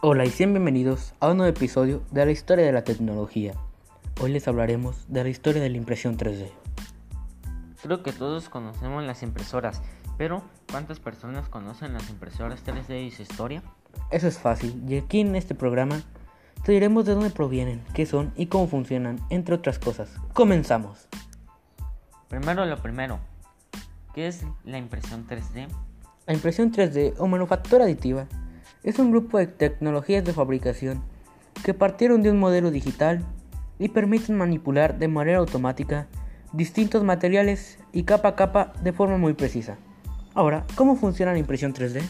Hola y sean bienvenidos a un nuevo episodio de la historia de la tecnología. Hoy les hablaremos de la historia de la impresión 3D. Creo que todos conocemos las impresoras, pero ¿cuántas personas conocen las impresoras 3D y su historia? Eso es fácil, y aquí en este programa te diremos de dónde provienen, qué son y cómo funcionan, entre otras cosas. Comenzamos. Primero lo primero, ¿qué es la impresión 3D? La impresión 3D o manufactura aditiva es un grupo de tecnologías de fabricación que partieron de un modelo digital y permiten manipular de manera automática distintos materiales y capa a capa de forma muy precisa. Ahora, ¿cómo funciona la impresión 3D?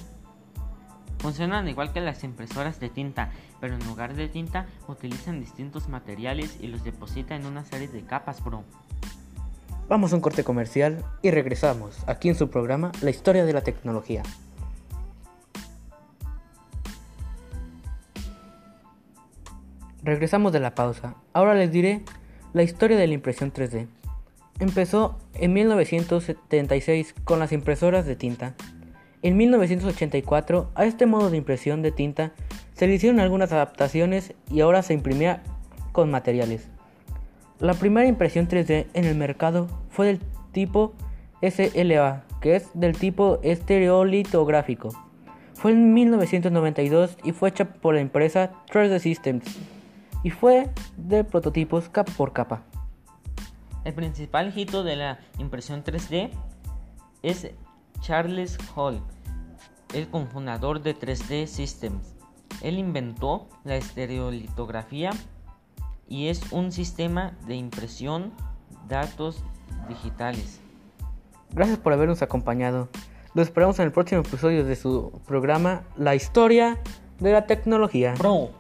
Funcionan igual que las impresoras de tinta, pero en lugar de tinta utilizan distintos materiales y los depositan en una serie de capas, bro. Vamos a un corte comercial y regresamos aquí en su programa La historia de la tecnología. Regresamos de la pausa. Ahora les diré la historia de la impresión 3D. Empezó en 1976 con las impresoras de tinta. En 1984 a este modo de impresión de tinta se le hicieron algunas adaptaciones y ahora se imprimía con materiales. La primera impresión 3D en el mercado fue del tipo SLA, que es del tipo estereolitográfico. Fue en 1992 y fue hecha por la empresa 3D Systems y fue de prototipos capa por capa. El principal hito de la impresión 3D es Charles Hall, el cofundador de 3D Systems. Él inventó la estereolitografía y es un sistema de impresión datos digitales. Gracias por habernos acompañado. Lo esperamos en el próximo episodio de su programa La historia de la tecnología. Bro.